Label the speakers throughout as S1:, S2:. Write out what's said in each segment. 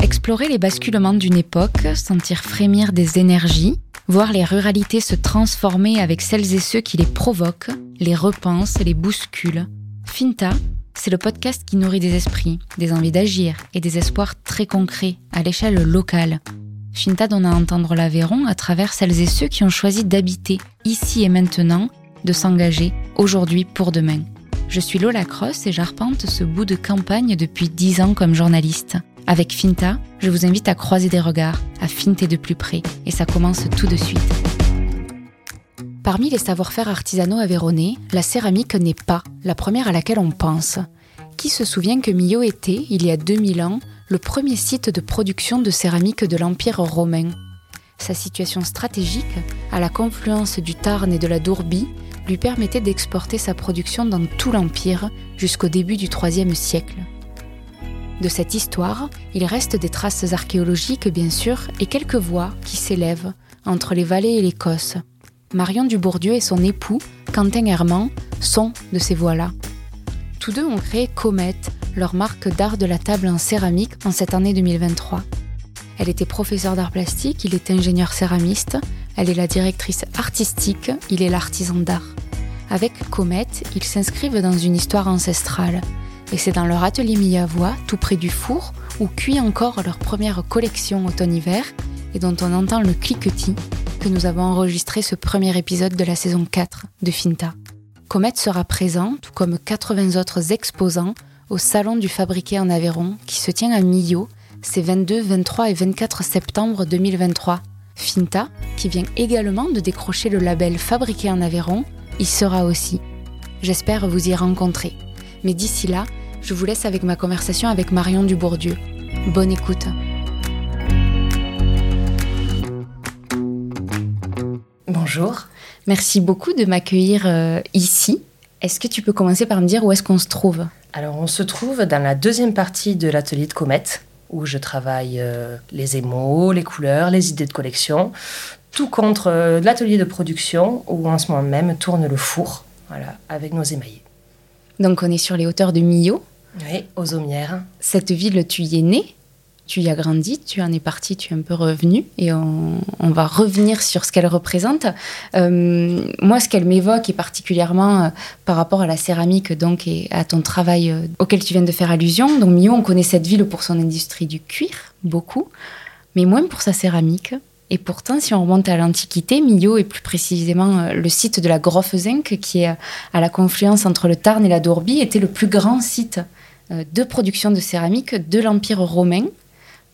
S1: Explorer les basculements d'une époque, sentir frémir des énergies, voir les ruralités se transformer avec celles et ceux qui les provoquent, les repensent, les bousculent. Finta, c'est le podcast qui nourrit des esprits, des envies d'agir et des espoirs très concrets à l'échelle locale. Finta donne à entendre l'Aveyron à travers celles et ceux qui ont choisi d'habiter ici et maintenant, de s'engager aujourd'hui pour demain. Je suis Lola Cross et j'arpente ce bout de campagne depuis dix ans comme journaliste. Avec Finta, je vous invite à croiser des regards, à finter de plus près, et ça commence tout de suite. Parmi les savoir-faire artisanaux aveyronnais, la céramique n'est pas la première à laquelle on pense. Qui se souvient que Millau était, il y a 2000 ans, le premier site de production de céramique de l'Empire romain? Sa situation stratégique, à la confluence du Tarn et de la Dourbie, lui permettait d'exporter sa production dans tout l'Empire jusqu'au début du IIIe siècle. De cette histoire, il reste des traces archéologiques bien sûr et quelques voix qui s'élèvent entre les vallées et l'Écosse. Marion Dubourdieu et son époux, Quentin Herman, sont de ces voix-là. Tous deux ont créé Comet, leur marque d'art de la table en céramique en cette année 2023. Elle était professeure d'art plastique, il est ingénieur céramiste, elle est la directrice artistique, il est l'artisan d'art. Avec Comet, ils s'inscrivent dans une histoire ancestrale. Et c'est dans leur atelier Miyavois, tout près du four, où cuit encore leur première collection automne-hiver et dont on entend le cliquetis, que nous avons enregistré ce premier épisode de la saison 4 de Finta. Comet sera présent, tout comme 80 autres exposants, au Salon du Fabriqué en Aveyron, qui se tient à Millau, ces 22, 23 et 24 septembre 2023. Finta, qui vient également de décrocher le label Fabriqué en Aveyron, y sera aussi. J'espère vous y rencontrer. Mais d'ici là, je vous laisse avec ma conversation avec Marion Dubourdieu. Bonne écoute. Bonjour, merci beaucoup de m'accueillir euh, ici. Est-ce que tu peux commencer par me dire où est-ce qu'on se trouve?
S2: Alors on se trouve dans la deuxième partie de l'atelier de Comète, où je travaille euh, les émaux, les couleurs, les idées de collection, tout contre euh, l'atelier de production où en ce moment même tourne le four, voilà, avec nos émaillés.
S1: Donc on est sur les hauteurs de Millau.
S2: Oui, aux Aumières.
S1: Cette ville, tu y es né, tu y as grandi, tu en es parti, tu es un peu revenu, et on, va revenir sur ce qu'elle représente. Euh, moi, ce qu'elle m'évoque, et particulièrement euh, par rapport à la céramique donc, et à ton travail euh, auquel tu viens de faire allusion, donc Millau, on connaît cette ville pour son industrie du cuir, beaucoup, mais moins pour sa céramique. Et pourtant, si on remonte à l'Antiquité, Millau est plus précisément le site de la Grofezenc, qui est à la confluence entre le Tarn et la Dourbie, était le plus grand site de production de céramique de l'Empire romain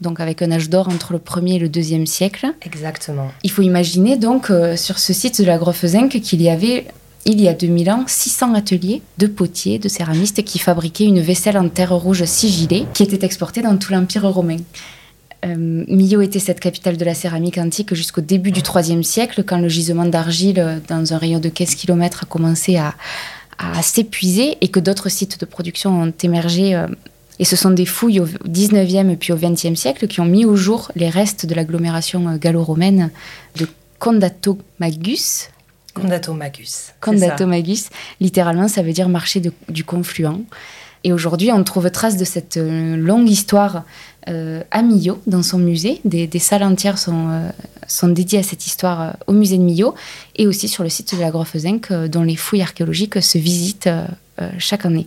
S1: donc avec un âge d'or entre le 1er et le 2e siècle.
S2: Exactement.
S1: Il faut imaginer donc euh, sur ce site de la Grofezenc qu'il y avait, il y a 2000 ans, 600 ateliers de potiers, de céramistes qui fabriquaient une vaisselle en terre rouge sigillée qui était exportée dans tout l'Empire romain. Euh, Millau était cette capitale de la céramique antique jusqu'au début du IIIe siècle, quand le gisement d'argile euh, dans un rayon de 15 km a commencé à, s'épuiser et que d'autres sites de production ont émergé et ce sont des fouilles au 19e puis au 20e siècle qui ont mis au jour les restes de l'agglomération euh, gallo-romaine de Condato Magus.
S2: Condato Magus.
S1: Condato Magus, littéralement, ça veut dire marché du confluent. Et aujourd'hui, on trouve trace de cette euh, longue histoire euh, à Millau, dans son musée. Des, salles entières sont, sont dédiées à cette histoire au musée de Millau et aussi sur le site de la Grofezenc, dont les fouilles archéologiques se visitent chaque année.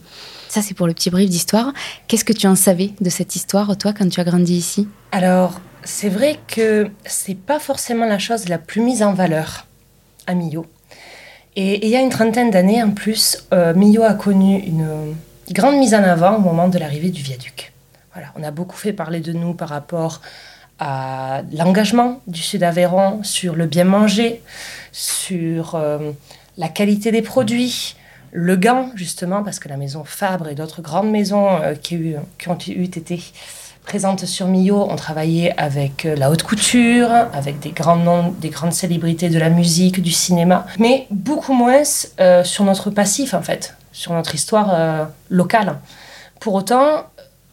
S1: Ça, c'est pour le petit brief d'histoire. Qu'est-ce que tu en savais de cette histoire, toi, quand tu as grandi ici?
S2: Alors, c'est vrai que c'est pas forcément la chose la plus mise en valeur à Millau. Et, il y a une trentaine d'années, en plus, euh, Millau a connu une grande mise en avant au moment de l'arrivée du viaduc. Voilà, on a beaucoup fait parler de nous par rapport à l'engagement du Sud-Aveyron sur le bien manger, sur euh, la qualité des produits, le Gant, justement, parce que la maison Fabre et d'autres grandes maisons euh, qui, ont été présentes sur Millau ont travaillé avec euh, la haute couture, avec des grands noms, des grandes célébrités de la musique, du cinéma, mais beaucoup moins euh, sur notre passif, en fait, sur notre histoire locale. Pour autant,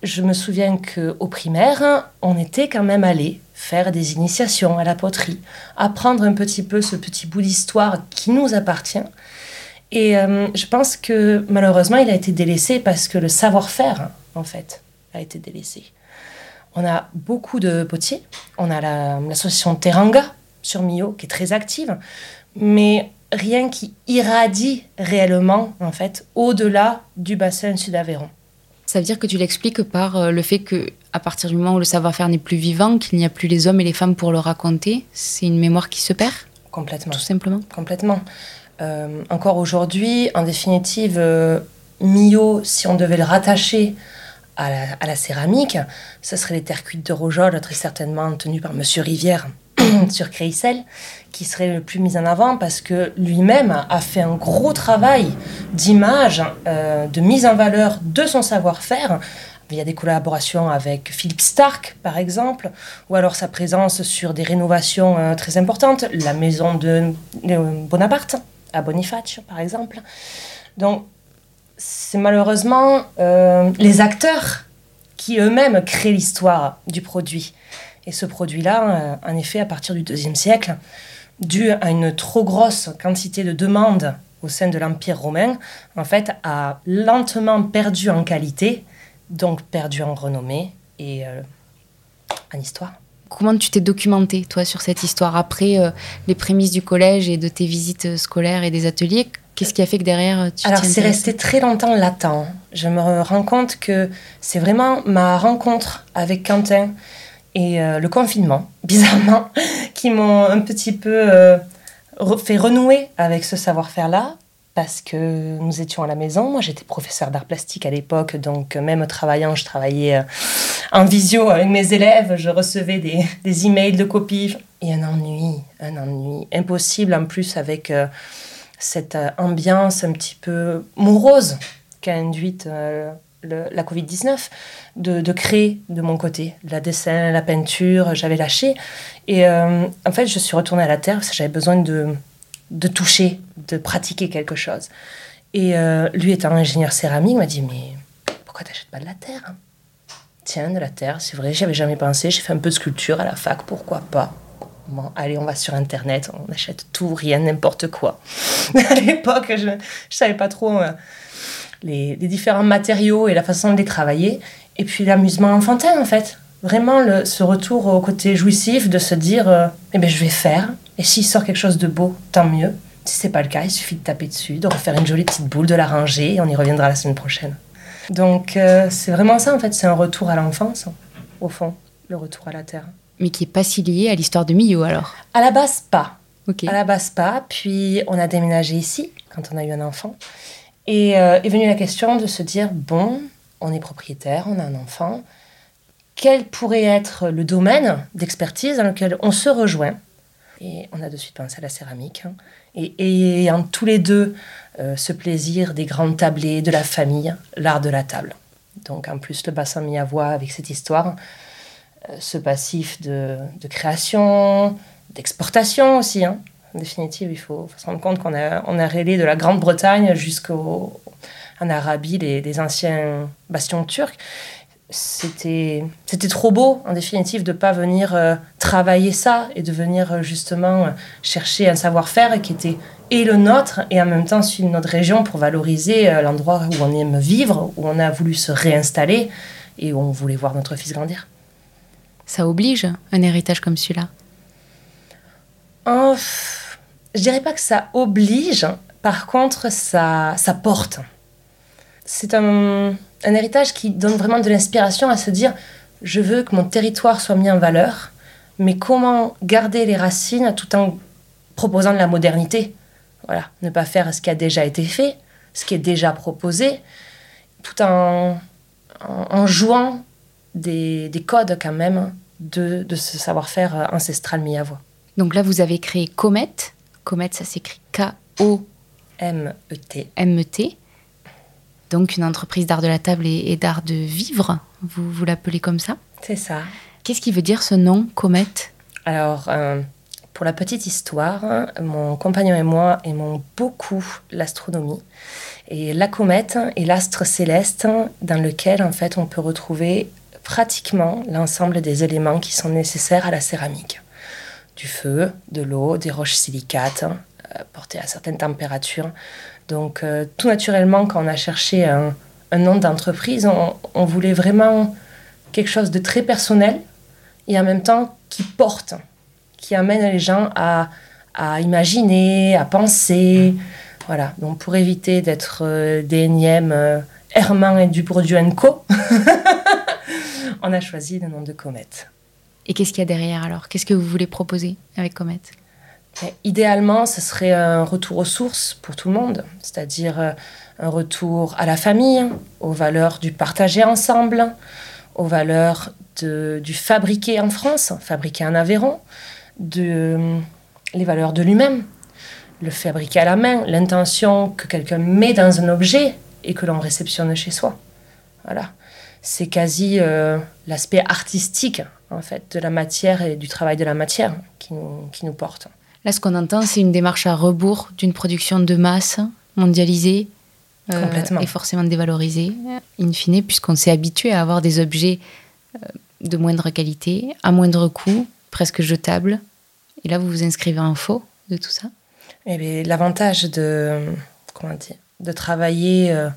S2: je me souviens qu'au primaire, on était quand même allé faire des initiations à la poterie, apprendre un petit peu ce petit bout d'histoire qui nous appartient et euh, je pense que malheureusement, il a été délaissé parce que le savoir-faire, en fait, a été délaissée. On a beaucoup de potiers. On a l'association Teranga sur Millau qui est très active, mais rien qui irradie réellement en fait au-delà du bassin sud-Aveyron.
S1: Ça veut dire que tu l'expliques par euh, le fait que à partir du moment où le savoir-faire n'est plus vivant, qu'il n'y a plus les hommes et les femmes pour le raconter, c'est une mémoire qui se perd?
S2: Complètement.
S1: Tout simplement
S2: Complètement. Euh, encore aujourd'hui, en définitive, euh, Millau, si on devait le rattacher à la, céramique, ce serait les terres cuites de Rojol, très certainement tenues par Monsieur Rivière sur Créicel, qui serait le plus mis en avant parce que lui-même a fait un gros travail d'image, euh, de mise en valeur de son savoir-faire. Il y a des collaborations avec Philippe Stark, par exemple, ou alors sa présence sur des rénovations très importantes, la maison de Bonaparte à Boniface, par exemple. Donc, c'est malheureusement euh, les acteurs qui eux-mêmes créent l'histoire du produit. Et ce produit-là, en effet, à partir du deuxième siècle, dû à une trop grosse quantité de demandes au sein de l'Empire romain, en fait, a lentement perdu en qualité, donc perdu en renommée et euh, en histoire.
S1: Comment tu t'es documenté, toi, sur cette histoire après euh, les prémices du collège et de tes visites scolaires et des ateliers? Qu'est-ce qui a fait que derrière tu
S2: Alors, c'est resté très longtemps latent. Je me rends compte que c'est vraiment ma rencontre avec Quentin et euh, le confinement, bizarrement, qui m'ont un petit peu euh, fait renouer avec ce savoir-faire-là, parce que nous étions à la maison. Moi, j'étais professeur d'art plastique à l'époque, donc même travaillant, je travaillais euh, en visio avec mes élèves, je recevais des, des emails de copies. Et un ennui, un ennui impossible en plus avec cette ambiance un petit peu morose qu'a induite la Covid-19, de, créer de mon côté. La dessin, la peinture, j'avais lâché. Et euh, en fait, je suis retournée à la terre parce que j'avais besoin de, de toucher, de pratiquer quelque chose. Et euh, lui, étant ingénieur céramique, m'a dit Mais pourquoi t'achètes pas de la terre? Tiens, de la terre, c'est vrai, j'y avais jamais pensé. J'ai fait un peu de sculpture à la fac, pourquoi pas? Bon, allez, on va sur Internet, on achète tout, rien, n'importe quoi. à l'époque, je ne savais pas trop. Euh, les, différents matériaux et la façon de les travailler. Et puis l'amusement enfantin, en fait. Vraiment, le, ce retour au côté jouissif de se dire euh, eh ben, je vais faire. Et s'il sort quelque chose de beau, tant mieux. Si c'est pas le cas, il suffit de taper dessus, de refaire une jolie petite boule, de la ranger, et on y reviendra la semaine prochaine. Donc, euh, c'est vraiment ça, en fait. C'est un retour à l'enfance, au fond, le retour à la terre.
S1: Mais qui est pas si lié à l'histoire de Millau, alors
S2: À la base, pas. À la base, pas. Puis, on a déménagé ici, quand on a eu un enfant. Et euh, est venue la question de se dire, bon, on est propriétaire, on a un enfant, quel pourrait être le domaine d'expertise dans lequel on se rejoint? Et on a de suite pensé à la céramique. Hein. Et, ayant tous les deux euh, ce plaisir des grandes tablées, de la famille, l'art de la table. Donc en plus, le bassin voix avec cette histoire, euh, ce passif de, création, d'exportation aussi. Hein en définitive, il faut, se rendre compte qu'on a, on de la Grande-Bretagne jusqu'en Arabie les, anciens bastions turcs. C'était, c'était trop beau, en définitive, de ne pas venir euh, travailler ça et de venir euh, justement euh, chercher un savoir-faire qui était et le nôtre et en même temps celui de notre région pour valoriser l'endroit où on aime vivre, où on a voulu se réinstaller et où on voulait voir notre fils grandir.
S1: Ça oblige un héritage comme celui-là?
S2: Oh, je dirais pas que ça oblige, par contre, ça, ça porte. C'est un, un héritage qui donne vraiment de l'inspiration à se dire je veux que mon territoire soit mis en valeur, mais comment garder les racines tout en proposant de la modernité? Voilà, ne pas faire ce qui a déjà été fait, ce qui est déjà proposé, tout en, en, jouant des, des, codes quand même de, de ce savoir-faire ancestral mis à voix.
S1: Donc là, vous avez créé Comet, Comet, ça s'écrit
S2: K-O-M-E-T.
S1: M-E-T. Donc une entreprise d'art de la table et, d'art de vivre, vous, vous l'appelez comme ça
S2: C'est ça.
S1: Qu'est-ce qui veut dire ce nom, Comet
S2: Alors, euh, pour la petite histoire, mon compagnon et moi aimons beaucoup l'astronomie. Et la comète est l'astre céleste dans lequel, en fait, on peut retrouver pratiquement l'ensemble des éléments qui sont nécessaires à la céramique du feu, de l'eau, des roches silicates euh, portées à certaines températures. Donc euh, tout naturellement, quand on a cherché un, nom d'entreprise, on, voulait vraiment quelque chose de très personnel et en même temps qui porte, qui amène les gens à, imaginer, à penser. Voilà, donc pour éviter d'être euh, des énièmes euh, Herman et Dubourdieu Co, on a choisi le nom de Comète.
S1: Et qu'est-ce qu'il y a derrière alors? Qu'est-ce que vous voulez proposer avec Comète
S2: Idéalement, ce serait un retour aux sources pour tout le monde, c'est-à-dire euh, un retour à la famille, aux valeurs du partager ensemble, aux valeurs du fabriquer en France, fabriquer en Aveyron, de, les valeurs de lui-même, le fabriquer à la main, l'intention que quelqu'un met dans un objet et que l'on réceptionne chez soi. Voilà. C'est quasi euh, l'aspect artistique, en fait, de la matière et du travail de la matière qui nous porte.
S1: Là, ce qu'on entend, c'est une démarche à rebours d'une production de masse mondialisée euh, et forcément dévalorisée, in fine, puisqu'on s'est habitué à avoir des objets euh, de moindre qualité, à moindre coût, presque jetables. Et là, vous vous inscrivez en faux de tout ça
S2: eh L'avantage de, comment dire, de travailler euh,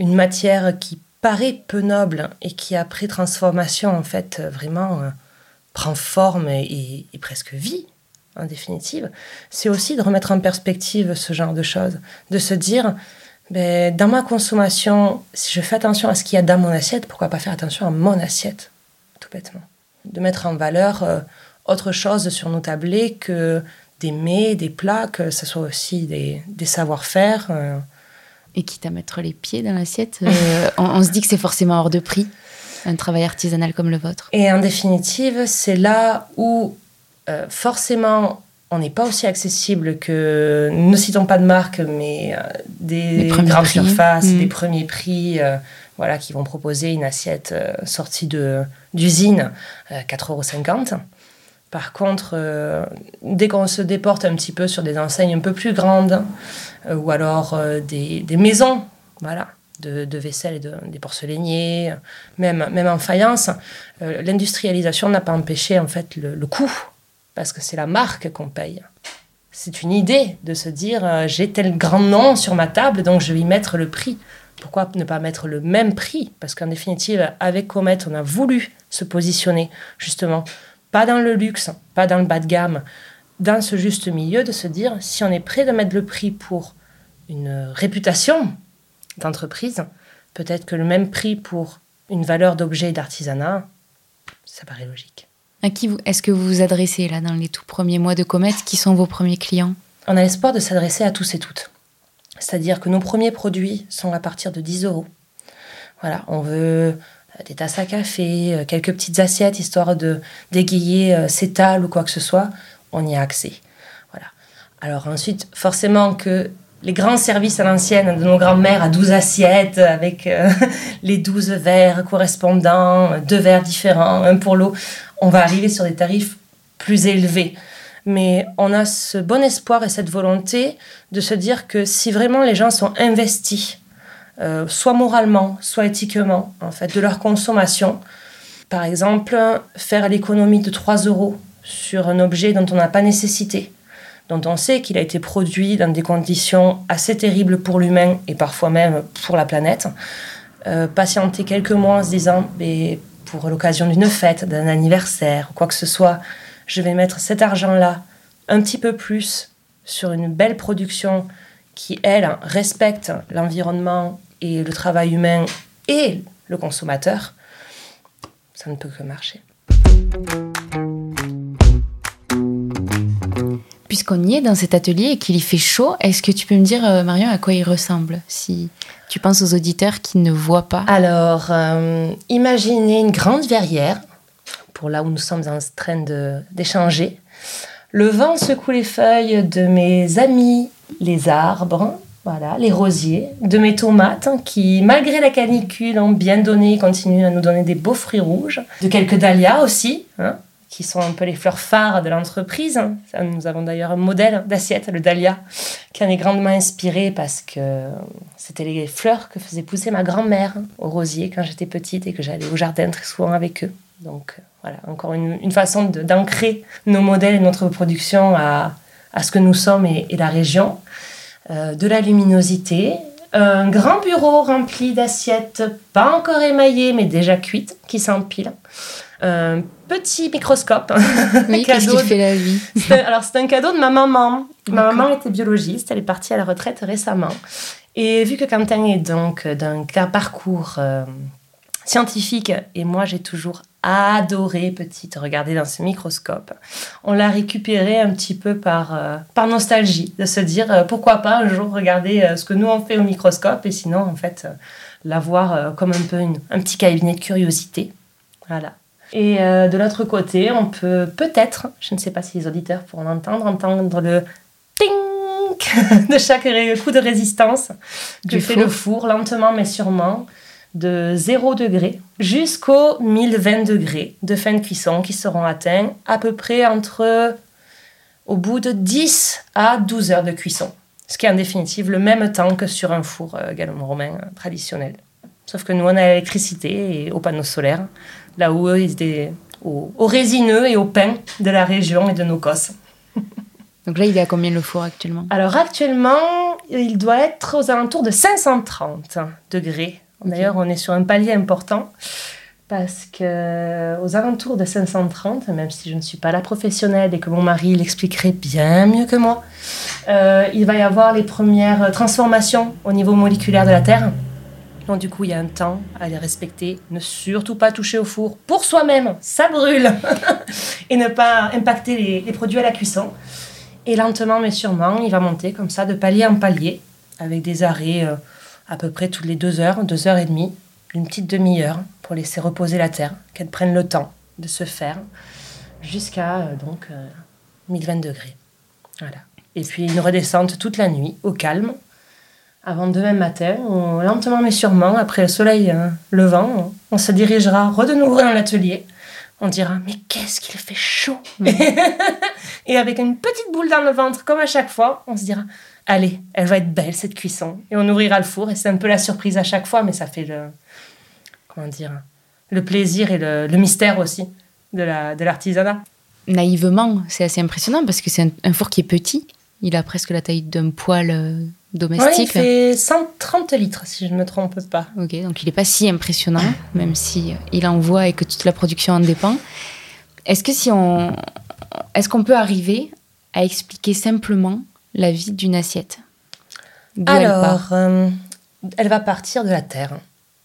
S2: une matière qui paraît peu noble et qui, après transformation, en fait, vraiment prend forme et, et presque vie, en définitive, c'est aussi de remettre en perspective ce genre de choses, de se dire, ben, dans ma consommation, si je fais attention à ce qu'il y a dans mon assiette, pourquoi pas faire attention à mon assiette, tout bêtement. De mettre en valeur euh, autre chose sur nos tablés que des mets, des plats, que ce soit aussi des, des savoir-faire. Euh.
S1: Et quitte à mettre les pieds dans l'assiette, euh, on, on se dit que c'est forcément hors de prix, un travail artisanal comme le vôtre.
S2: Et en définitive, c'est là où euh, forcément, on n'est pas aussi accessible que, ne citons pas de marque, mais euh, des grandes surfaces, mm. des premiers prix, euh, voilà, qui vont proposer une assiette sortie d'usine, 4,50 euros. Par contre, dès qu'on se déporte un petit peu sur des enseignes un peu plus grandes, ou alors des, des, maisons, voilà, de, de, vaisselle et de, des porcelainiers, même, même en faïence, l'industrialisation n'a pas empêché en fait le, le coût parce que c'est la marque qu'on paye. C'est une idée de se dire euh, j'ai tel grand nom sur ma table, donc je vais y mettre le prix. Pourquoi ne pas mettre le même prix? Parce qu'en définitive, avec Comet, on a voulu se positionner justement, pas dans le luxe, pas dans le bas de gamme, dans ce juste milieu, de se dire si on est prêt de mettre le prix pour une réputation d'entreprise, peut-être que le même prix pour une valeur d'objet d'artisanat, ça paraît logique.
S1: À qui est-ce que vous vous adressez là dans les tout premiers mois de Comet Qui sont vos premiers clients?
S2: On a l'espoir de s'adresser à tous et toutes. C'est-à-dire que nos premiers produits sont à partir de 10 euros. Voilà, on veut euh, des tasses à café, euh, quelques petites assiettes histoire de d'égayer euh, ses tables ou quoi que ce soit. On y a accès. Voilà. Alors ensuite, forcément que les grands services à l'ancienne de nos grands-mères à 12 assiettes avec les 12 verres correspondants, deux verres différents, un pour l'eau on va arriver sur des tarifs plus élevés. Mais on a ce bon espoir et cette volonté de se dire que si vraiment les gens sont investis, euh, soit moralement, soit éthiquement, en fait, de leur consommation, par exemple, faire l'économie de 3 euros sur un objet dont on n'a pas nécessité, dont on sait qu'il a été produit dans des conditions assez terribles pour l'humain et parfois même pour la planète, euh, patienter quelques mois en se disant, mais pour l'occasion d'une fête, d'un anniversaire, quoi que ce soit, je vais mettre cet argent-là un petit peu plus sur une belle production qui, elle, respecte l'environnement et le travail humain et le consommateur, ça ne peut que marcher.
S1: Puisqu'on y est dans cet atelier et qu'il y fait chaud, est-ce que tu peux me dire, euh, Marion, à quoi il ressemble Si tu penses aux auditeurs qui ne voient pas?
S2: Alors, euh, imaginez une grande verrière, pour là où nous sommes en train d'échanger. Le vent secoue les feuilles de mes amis, les arbres, voilà, les rosiers, de mes tomates qui, malgré la canicule, ont bien donné, continuent à nous donner des beaux fruits rouges, de quelques dahlias aussi, hein, qui sont un peu les fleurs phares de l'entreprise. Nous avons d'ailleurs un modèle d'assiette, le dahlia, qui en est grandement inspiré parce que c'était les fleurs que faisait pousser ma grand-mère au rosier quand j'étais petite et que j'allais au jardin très souvent avec eux. Donc voilà, encore une, façon d'ancrer nos modèles et notre production à, à, ce que nous sommes et, la région. Euh, de la luminosité, un grand bureau rempli d'assiettes pas encore émaillées mais déjà cuites qui s'empilent. Un petit microscope.
S1: Oui, qu'est-ce qui fait la vie
S2: Alors, c'est un cadeau de ma maman. Ma maman était biologiste, elle est partie à la retraite récemment. Et vu que Quentin est donc d'un parcours euh, scientifique, et moi j'ai toujours adoré petite. Regarder dans ce microscope, on l'a récupéré un petit peu par, euh, par nostalgie, de se dire euh, pourquoi pas un jour regarder ce que nous on fait au microscope, et sinon en fait l'avoir comme un peu un petit cabinet de curiosité. Voilà. Et de l'autre côté, on peut peut-être, je ne sais pas si les auditeurs pourront entendre, entendre le ting de chaque coup de résistance. Que fait le four lentement mais sûrement de 0 degré jusqu'aux 1020 degrés de fin de cuisson qui seront atteints à peu près entre au bout de 10 à 12 heures de cuisson. Ce qui est en définitive le même temps que sur un four euh, gallo-romain traditionnel. Sauf que nous, on a l'électricité et aux panneaux solaires, là où eux, ils étaient aux, résineux et au pain de la région et de nos cosses.
S1: Donc là, il est à combien le four actuellement?
S2: Alors actuellement, il doit être aux alentours de 530 degrés. D'ailleurs, on est sur un palier important parce que aux alentours de 530, même si je ne suis pas la professionnelle et que mon mari l'expliquerait bien mieux que moi, euh, il va y avoir les premières transformations au niveau moléculaire de la Terre. Donc du coup, il y a un temps à les respecter. Ne surtout pas toucher au four pour soi-même, ça brûle. et ne pas impacter les, produits à la cuisson. Et lentement mais sûrement, il va monter comme ça, de palier en palier, avec des arrêts euh, à peu près toutes les deux heures, deux heures et demie, une petite demi-heure, pour laisser reposer la terre, qu'elle prenne le temps de se faire, jusqu'à euh, donc 1020 euh, degrés. Voilà. Et puis une redescente toute la nuit, au calme, avant demain matin, lentement mais sûrement, après le soleil levant, on, on se dirigera re de nouveau dans l'atelier on dira mais qu'est-ce qu'il fait chaud et avec une petite boule dans le ventre comme à chaque fois on se dira allez elle va être belle cette cuisson et on ouvrira le four et c'est un peu la surprise à chaque fois mais ça fait le comment dire le plaisir et le, mystère aussi de la de l'artisanat
S1: naïvement c'est assez impressionnant parce que c'est un, four qui est petit il a presque la taille d'un poêle euh, domestique.
S2: il fait 130 litres, si je ne me trompe pas.
S1: Ok, donc il n'est pas si impressionnant, même si il envoie et que toute la production en dépend. Est-ce que si on, est-ce qu'on peut arriver à expliquer simplement la vie d'une assiette
S2: Alors, elle, euh, elle va partir de la terre.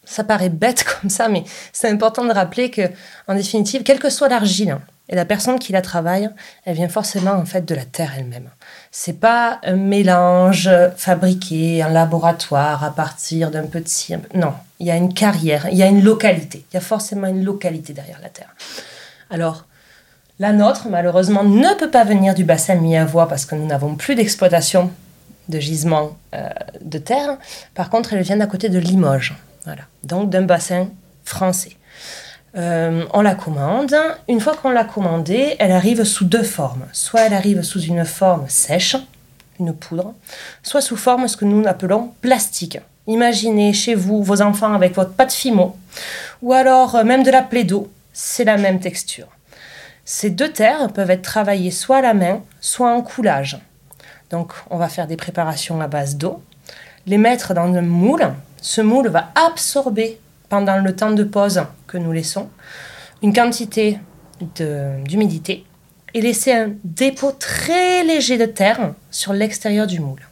S2: Ça paraît bête comme ça, mais c'est important de rappeler que, en définitive, quelle que soit l'argile, et la personne qui la travaille, elle vient forcément en fait de la terre elle-même. C'est pas un mélange fabriqué en laboratoire à partir d'un petit. Non, il y a une carrière, il y a une localité. Il y a forcément une localité derrière la terre. Alors, la nôtre, malheureusement, ne peut pas venir du bassin Miavois parce que nous n'avons plus d'exploitation de gisements euh, de terre. Par contre, elle vient d'à côté de Limoges. Donc d'un bassin français. Euh, on la commande. Une fois qu'on l'a commandée, elle arrive sous deux formes. Soit elle arrive sous une forme sèche, une poudre, soit sous forme ce que nous appelons plastique. Imaginez chez vous vos enfants avec votre pâte fimo, ou alors euh, même de la plaie d'eau. C'est la même texture. Ces deux terres peuvent être travaillées soit à la main, soit en coulage. Donc on va faire des préparations à base d'eau, les mettre dans un moule. Ce moule va absorber pendant le temps de pause que nous laissons une quantité d'humidité et laisser un dépôt très léger de terre sur l'extérieur du moule.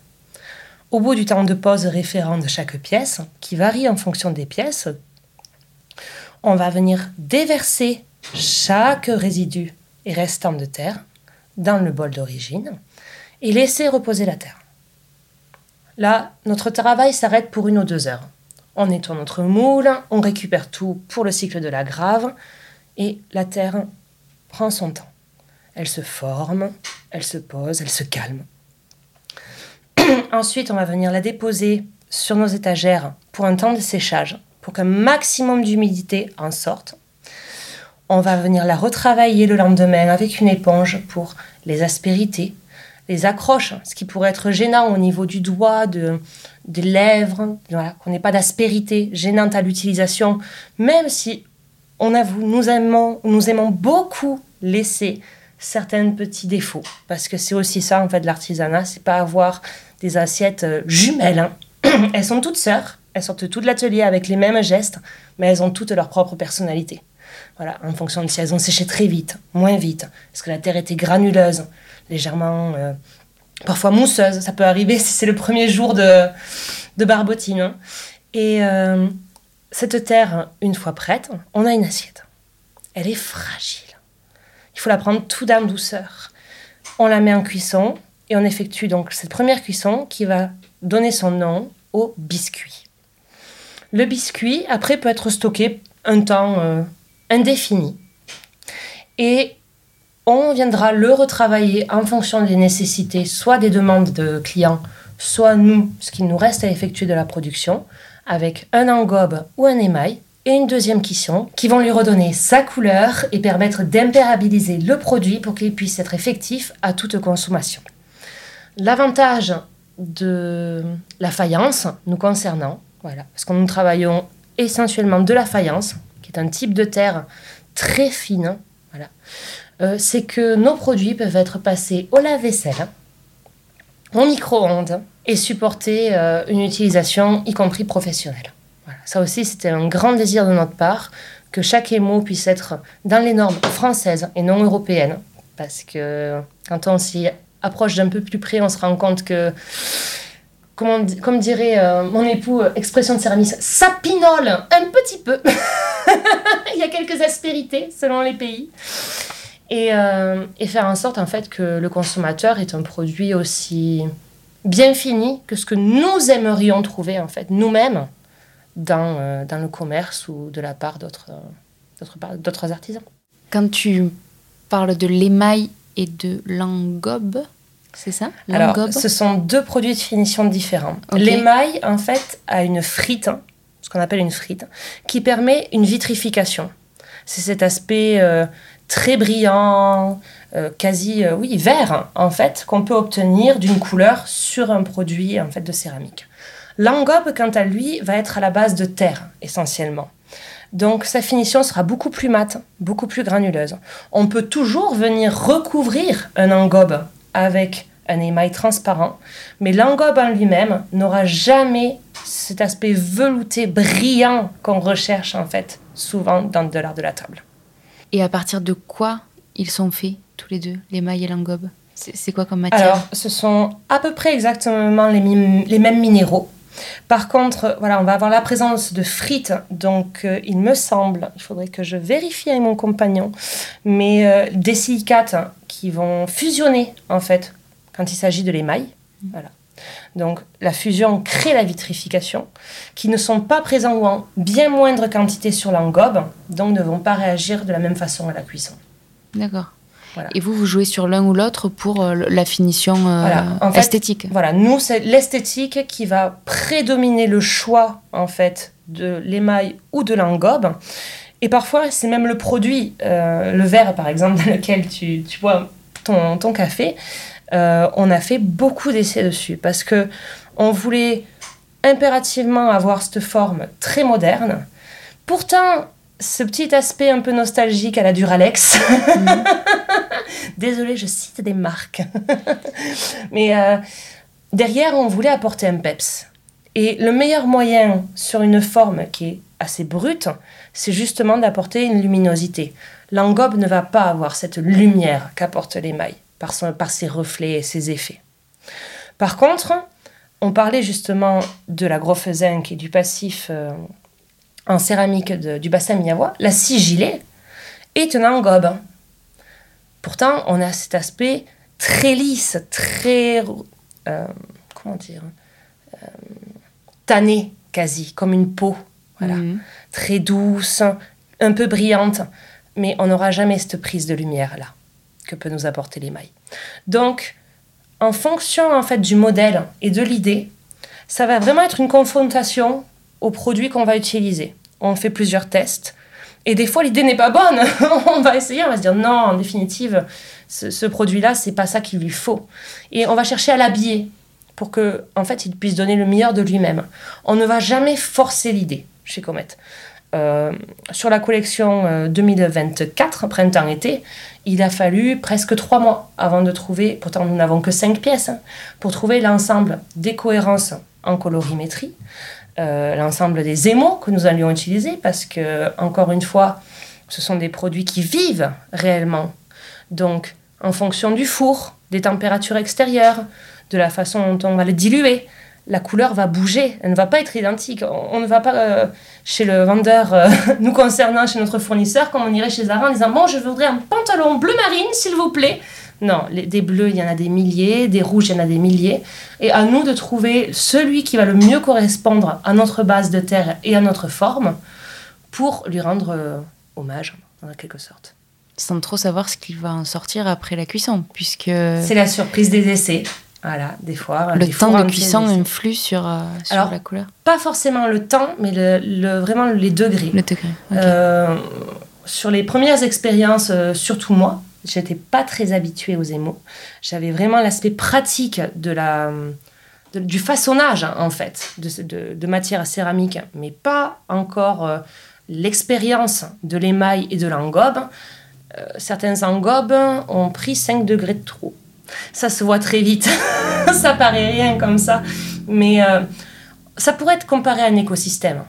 S2: Au bout du temps de pause référent de chaque pièce, qui varie en fonction des pièces, on va venir déverser chaque résidu et restant de terre dans le bol d'origine et laisser reposer la terre. Là, notre travail s'arrête pour une ou deux heures on nettoie notre moule, on récupère tout pour le cycle de la grave, et la terre prend son temps. Elle se forme, elle se pose, elle se calme. Ensuite, on va venir la déposer sur nos étagères pour un temps de séchage, pour qu'un maximum d'humidité en sorte. On va venir la retravailler le lendemain avec une éponge pour les aspérités, les accroches, ce qui pourrait être gênant au niveau du doigt, de, des lèvres, qu'on n'ait pas d'aspérité gênante à l'utilisation, même si on avoue, nous aimons, nous aimons beaucoup laisser certains petits défauts, parce que c'est aussi ça en fait l'artisanat, c'est pas avoir des assiettes euh, jumelles, hein. elles sont toutes sœurs, elles sortent toutes de l'atelier avec les mêmes gestes, mais elles ont toutes leur propre personnalité. Voilà, en fonction de si elles ont séché très vite, moins vite, est-ce que la terre était granuleuse, légèrement, euh, parfois mousseuse, ça peut arriver si c'est le premier jour de, de barbotine. hein. Et euh, cette terre, une fois prête, on a une assiette. Elle est fragile. Il faut la prendre tout d'un douceur. On la met en cuisson et on effectue donc cette première cuisson qui va donner son nom au biscuit. Le biscuit, après, peut être stocké un temps euh, indéfini. Et on viendra le retravailler en fonction des nécessités, soit des demandes de clients, soit nous, ce qu'il nous reste à effectuer de la production, avec un engobe ou un émail et une deuxième cuisson qui vont lui redonner sa couleur et permettre d'impérabiliser le produit pour qu'il puisse être effectif à toute consommation. L'avantage de la faïence nous concernant, voilà, parce que nous travaillons essentiellement de la faïence, un type de terre très fine, voilà, euh, c'est que nos produits peuvent être passés au lave-vaisselle, au micro-ondes et supporter euh, une utilisation, y compris professionnelle. Ça aussi, c'était un grand désir de notre part, que chaque émo puisse être dans les normes françaises et non européennes, parce que quand on s'y approche d'un peu plus près, on se rend compte que, comme, comme dirait euh, mon époux, expression de service, ça pinole un petit peu. Il y a quelques aspérités selon les pays. Et, euh, et faire en sorte en fait que le consommateur est un produit aussi bien fini que ce que nous aimerions trouver en fait nous-mêmes dans, euh, dans le commerce ou de la part d'autres euh, d'autres artisans.
S1: Quand tu parles de l'émail et de l'engobe, c'est ça?
S2: Alors, ce sont deux produits de finition différents. L'émail, en fait, a une frite, hein, appelle une frite, qui permet une vitrification. C'est cet aspect euh, très brillant, euh, quasi, euh, oui, vert, en fait, qu'on peut obtenir d'une couleur sur un produit, en fait, de céramique. L'engobe, quant à lui, va être à la base de terre, essentiellement. Donc sa finition sera beaucoup plus mate, beaucoup plus granuleuse. On peut toujours venir recouvrir un engobe avec un émail transparent, mais l'engobe en lui-même n'aura jamais cet aspect velouté, brillant qu'on recherche en fait souvent dans de l'art de la table.
S1: Et à partir de quoi ils sont faits, tous les deux, l'émail et l'engobe? C'est quoi comme matière?
S2: Alors, ce sont à peu près exactement les, les mêmes minéraux. Par contre, voilà, on va avoir la présence de frites, donc euh, il me semble, il faudrait que je vérifie avec mon compagnon, mais euh, des silicates qui vont fusionner en fait quand il s'agit de l'émail. Voilà. Donc la fusion crée la vitrification, qui ne sont pas présents ou en bien moindre quantité sur l'engobe, donc ne vont pas réagir de la même façon à la cuisson.
S1: D'accord.
S2: Voilà.
S1: Et vous, vous jouez sur l'un ou l'autre pour euh, la finition euh,
S2: Voilà, en fait,
S1: esthétique
S2: Voilà, nous, c'est l'esthétique qui va prédominer le choix, en fait, de l'émail ou de l'engobe. Et parfois, c'est même le produit, euh, le verre, par exemple, dans lequel tu, tu bois ton, ton café. Euh, on a fait beaucoup d'essais dessus parce que on voulait impérativement avoir cette forme très moderne. Pourtant, ce petit aspect un peu nostalgique à la Duralex. Désolée, je cite des marques. Mais euh, derrière, on voulait apporter un peps. Et le meilleur moyen sur une forme qui est assez brute, c'est justement d'apporter une luminosité. L'engobe ne va pas avoir cette lumière qu'apporte l'émail par, son- par ses reflets et ses effets. Par contre, on parlait justement de la groffe zinc et du passif euh, en céramique de- du bassin miavois. La sigillée est un engobe. Pourtant, on a cet aspect très lisse, très. euh, comment dire euh, Tanné, quasi, comme une peau. Voilà.
S1: Mhm.
S2: Très douce, un peu brillante. Mais on n'aura jamais cette prise de lumière-là que peut nous apporter l'émail. Donc, en fonction en fait du modèle et de l'idée, ça va vraiment être une confrontation au produit qu'on va utiliser. On fait plusieurs tests. Et des fois, l'idée n'est pas bonne. on va essayer, on va se dire non, en définitive, ce, ce produit-là, c'est pas ça qu'il lui faut. Et on va chercher à l'habiller pour que, en fait, il puisse donner le meilleur de lui-même. On ne va jamais forcer l'idée chez Comet. Euh, sur la collection euh, 2024, printemps-été, il a fallu presque trois mois avant de trouver, pourtant nous n'avons que cinq pièces, hein, pour trouver l'ensemble des cohérences en colorimétrie, euh, l'ensemble des émaux que nous allions utiliser, parce que, encore une fois, ce sont des produits qui vivent réellement. Donc, en fonction du four, des températures extérieures, de la façon dont on va le diluer, la couleur va bouger, elle ne va pas être identique. On, ne va pas euh, chez le vendeur, euh, nous concernant, chez notre fournisseur, comme on irait chez Zara en disant Bon, je voudrais un pantalon bleu marine, s'il vous plaît. Non, des bleus, il y en a des milliers, des rouges, il y en a des milliers. Et à nous de trouver celui qui va le mieux correspondre à notre base de terre et à notre forme pour lui rendre euh, hommage, en quelque sorte.
S1: Sans trop savoir ce qu'il va en sortir après la cuisson, puisque...
S2: C'est la surprise des essais. Voilà, des fois.
S1: Le temps de cuisson influe sur, euh, sur la couleur
S2: Pas forcément le temps, mais le, vraiment les degrés.
S1: Le degré.
S2: Euh, sur les premières expériences, surtout moi, J'étais pas très habituée aux émaux. J'avais vraiment l'aspect pratique de la, du façonnage, hein, en fait, de, de, de, matière céramique, mais pas encore euh, l'expérience de l'émail et de l'engobe. Euh, certains engobes ont pris 5 degrés de trop. Ça se voit très vite. ça paraît rien comme ça. Mais euh, ça pourrait être comparé à un écosystème.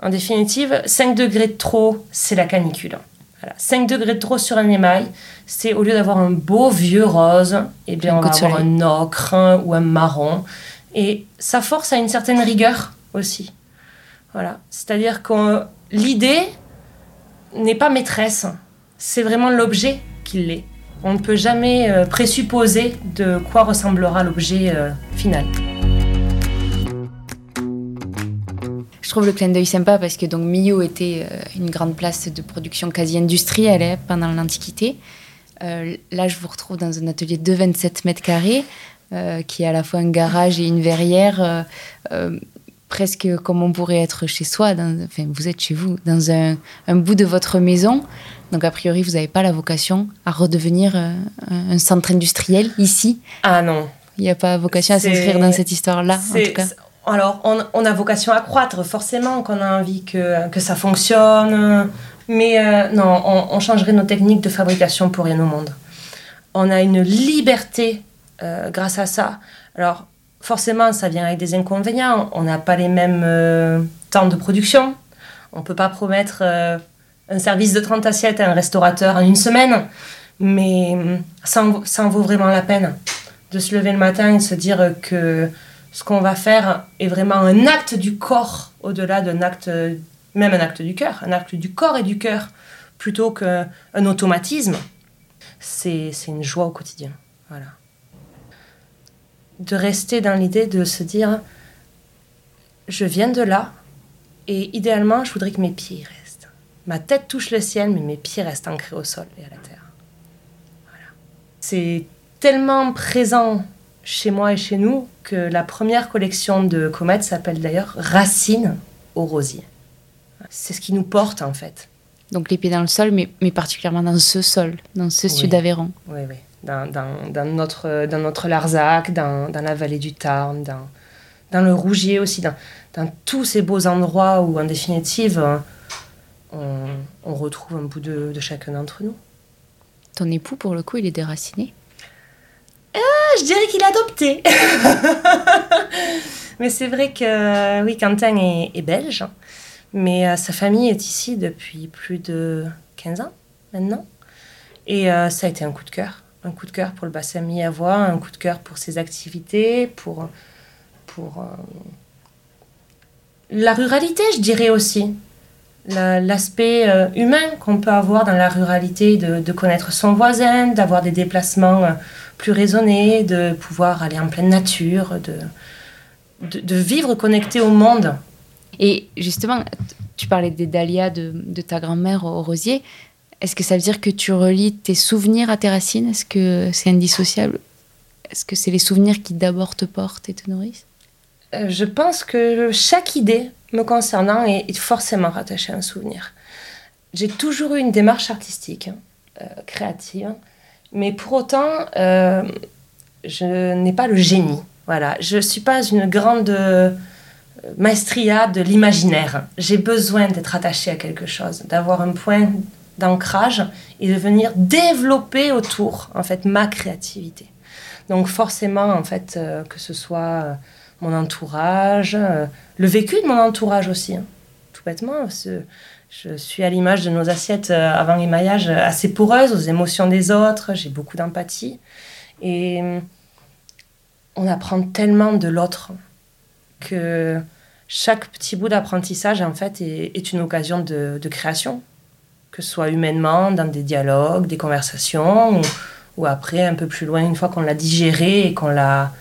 S2: En définitive, 5 degrés de trop, c'est la canicule. 5 degrés de trop sur un émail, c'est au lieu d'avoir un beau vieux rose, eh bien on va avoir un ocre ou un marron. Et ça force à une certaine rigueur aussi. Voilà. C'est-à-dire que l'idée n'est pas maîtresse, c'est vraiment l'objet qui l'est. On ne peut jamais euh, présupposer de quoi ressemblera l'objet euh, final.
S1: Je trouve le clin d'œil sympa parce que donc était euh, une grande place de production quasi industrielle hein, pendant l'Antiquité. Là, je vous retrouve dans un atelier de 27 mètres carrés, qui est à la fois un garage et une verrière, presque comme on pourrait être chez soi. enfin, vous êtes chez vous, dans un, bout de votre maison. Donc, a priori, vous n'avez pas la vocation à redevenir un centre industriel ici.
S2: Ah non.
S1: Il n'y a pas vocation à s'inscrire dans cette histoire-là, en tout cas
S2: alors, on, a vocation à croître, forcément, qu'on a envie que, que ça fonctionne. Mais euh, non, on, changerait nos techniques de fabrication pour rien au monde. On a une liberté euh, grâce à ça. Alors, forcément, ça vient avec des inconvénients. On n'a pas les mêmes euh, temps de production. On ne peut pas promettre un service de 30 assiettes à un restaurateur en une semaine. Mais ça ça en vaut vraiment la peine de se lever le matin et de se dire que ce qu'on va faire est vraiment un acte du corps, au-delà d'un acte, même un acte du cœur, un acte du corps et du cœur, plutôt qu'un automatisme. C'est une joie au quotidien. Voilà. De rester dans l'idée de se dire, je viens de là, et idéalement, je voudrais que mes pieds restent. Ma tête touche le ciel, mais mes pieds restent ancrés au sol et à la terre. Voilà. C'est tellement présent chez moi et chez nous que la première collection de comètes s'appelle d'ailleurs Racine au rosier. C'est ce qui nous porte en fait.
S1: Donc les pieds dans le sol, mais, mais particulièrement dans ce sol, dans ce sud d'Aveyron.
S2: Oui, oui. Dans, dans, dans, notre, dans notre Larzac, dans, dans la vallée du Tarn, dans, dans le Rougier aussi, dans, dans tous ces beaux endroits où en définitive on, on retrouve un bout de, de chacun d'entre nous.
S1: Ton époux, pour le coup, il est déraciné?
S2: Je dirais qu'il a adopté. mais c'est vrai que, oui, Quentin est, belge, mais euh, sa famille est ici depuis plus de 15 ans maintenant. Et euh, ça a été un coup de cœur. Un coup de cœur pour le bassin voix, un coup de cœur pour ses activités, pour, pour euh, la ruralité, je dirais aussi. L'aspect humain qu'on peut avoir dans la ruralité, de, de connaître son voisin, d'avoir des déplacements plus raisonné, de pouvoir aller en pleine nature, de, de, vivre connecté au monde.
S1: Et justement, tu parlais des dahlias de, de ta grand-mère au rosier. Est-ce que ça veut dire que tu relis tes souvenirs à tes racines? Est-ce que c'est indissociable? Est-ce que c'est les souvenirs qui d'abord te portent et te nourrissent?
S2: Euh, Je pense que chaque idée me concernant est forcément rattachée à un souvenir. J'ai toujours eu une démarche artistique, euh, créative, mais pour autant, euh, je n'ai pas le génie. Voilà, je ne suis pas une grande euh, maestria de l'imaginaire. J'ai besoin d'être attachée à quelque chose, d'avoir un point d'ancrage et de venir développer autour en fait ma créativité. Donc forcément en fait que ce soit mon entourage, euh, le vécu de mon entourage aussi. Hein. Tout bêtement, je suis à l'image de nos assiettes euh, avant émaillage assez poreuses aux émotions des autres, j'ai beaucoup d'empathie. Et on apprend tellement de l'autre que chaque petit bout d'apprentissage, en fait, est, une occasion de, création, que ce soit humainement, dans des dialogues, des conversations, ou, après, un peu plus loin, une fois qu'on l'a digéré et qu'on l'a,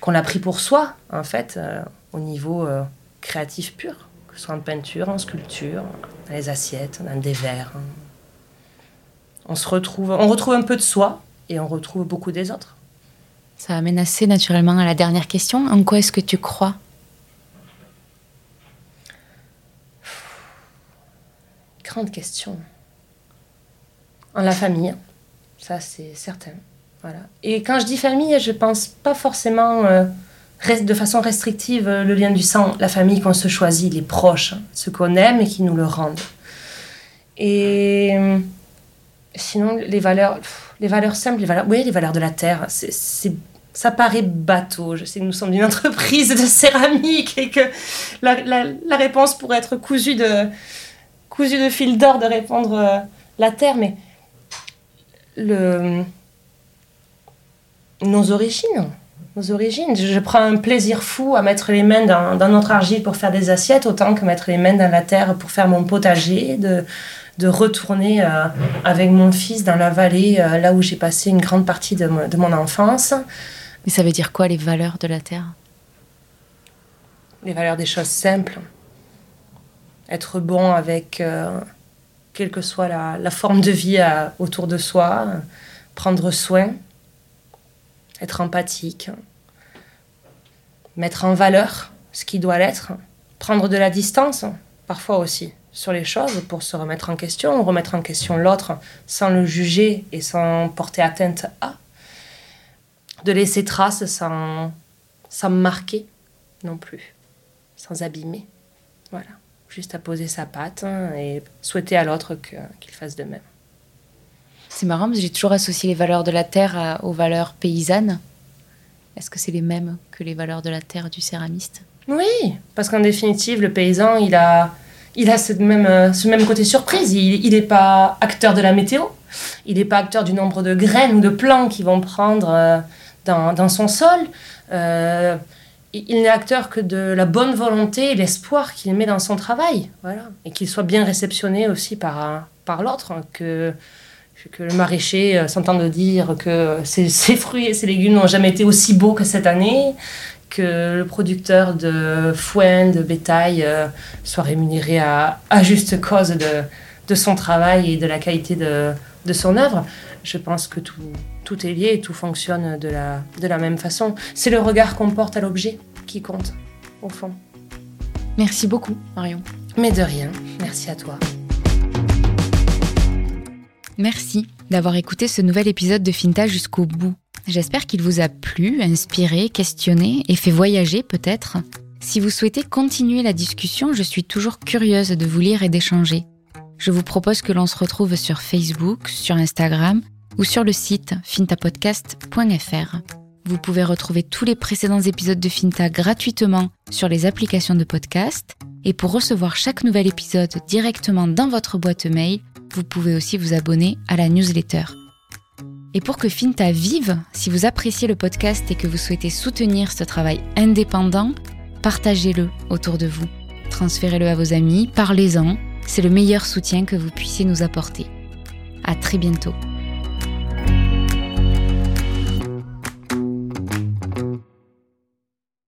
S2: qu'on l'a pris pour soi, en fait, euh, au niveau euh, créatif pur, que ce soit en peinture, en sculpture, dans les assiettes, dans des verres. On se retrouve, on retrouve un peu de soi et on retrouve beaucoup des autres.
S1: Ça amène assez naturellement à la dernière question. En quoi est-ce que tu crois?
S2: Grande question. En la famille, ça c'est certain. Et quand je dis famille, je pense pas forcément euh, de façon restrictive euh, le lien du sang, la famille qu'on se choisit, les proches, hein, ceux qu'on aime et qui nous le rendent. Et euh, sinon, les valeurs, les valeurs simples, les valeurs, oui, les valeurs de la terre, c'est, ça paraît bateau. Je sais que nous sommes une entreprise de céramique et que la, réponse pourrait être cousue de, cousu de fil d'or de répandre euh, la terre, mais le, nos origines, nos origines. Je, prends un plaisir fou à mettre les mains dans, notre argile pour faire des assiettes, autant que mettre les mains dans la terre pour faire mon potager, de, de retourner euh, avec mon fils dans la vallée, euh, là où j'ai passé une grande partie de, de mon enfance.
S1: Mais ça veut dire quoi les valeurs de la terre?
S2: Les valeurs des choses simples être bon avec euh, quelle que soit la, forme de vie autour de soi, prendre soin, être empathique, mettre en valeur ce qui doit l'être, prendre de la distance parfois aussi sur les choses pour se remettre en question, remettre en question l'autre sans le juger et sans porter atteinte à, de laisser trace sans, sans marquer non plus, sans abîmer. Voilà juste à poser sa patte et souhaiter à l'autre qu'il fasse de même.
S1: C'est marrant parce que j'ai toujours associé les valeurs de la terre aux valeurs paysannes. Est-ce que c'est les mêmes que les valeurs de la terre du céramiste?
S2: Oui, parce qu'en définitive, le paysan, il a, il a ce, même, ce même côté surprise. Il n'est pas acteur de la météo, il n'est pas acteur du nombre de graines ou de plants qu'il vont prendre euh, dans, dans son sol. Euh, il n'est acteur que de la bonne volonté et l'espoir qu'il met dans son travail. Voilà. Et qu'il soit bien réceptionné aussi par, par l'autre. Hein, que, que le maraîcher euh, s'entende dire que ses, fruits et ses légumes n'ont jamais été aussi beaux que cette année. Que le producteur de foin, de bétail, euh, soit rémunéré à, à juste cause de, de, son travail et de la qualité de, de son œuvre. Je pense que tout, tout est lié et tout fonctionne de la, de la même façon. C'est le regard qu'on porte à l'objet qui compte, au fond.
S1: Merci beaucoup, Marion.
S2: Mais de rien, merci à toi.
S1: Merci d'avoir écouté ce nouvel épisode de Finta jusqu'au bout. J'espère qu'il vous a plu, inspiré, questionné et fait voyager peut-être. Si vous souhaitez continuer la discussion, je suis toujours curieuse de vous lire et d'échanger. Je vous propose que l'on se retrouve sur Facebook, sur Instagram ou sur le site fintapodcast.fr. Vous pouvez retrouver tous les précédents épisodes de Finta gratuitement sur les applications de podcast. Et pour recevoir chaque nouvel épisode directement dans votre boîte mail, vous pouvez aussi vous abonner à la newsletter. Et pour que Finta vive, si vous appréciez le podcast et que vous souhaitez soutenir ce travail indépendant, partagez-le autour de vous. Transférez-le à vos amis, parlez-en, c'est le meilleur soutien que vous puissiez nous apporter. À très bientôt.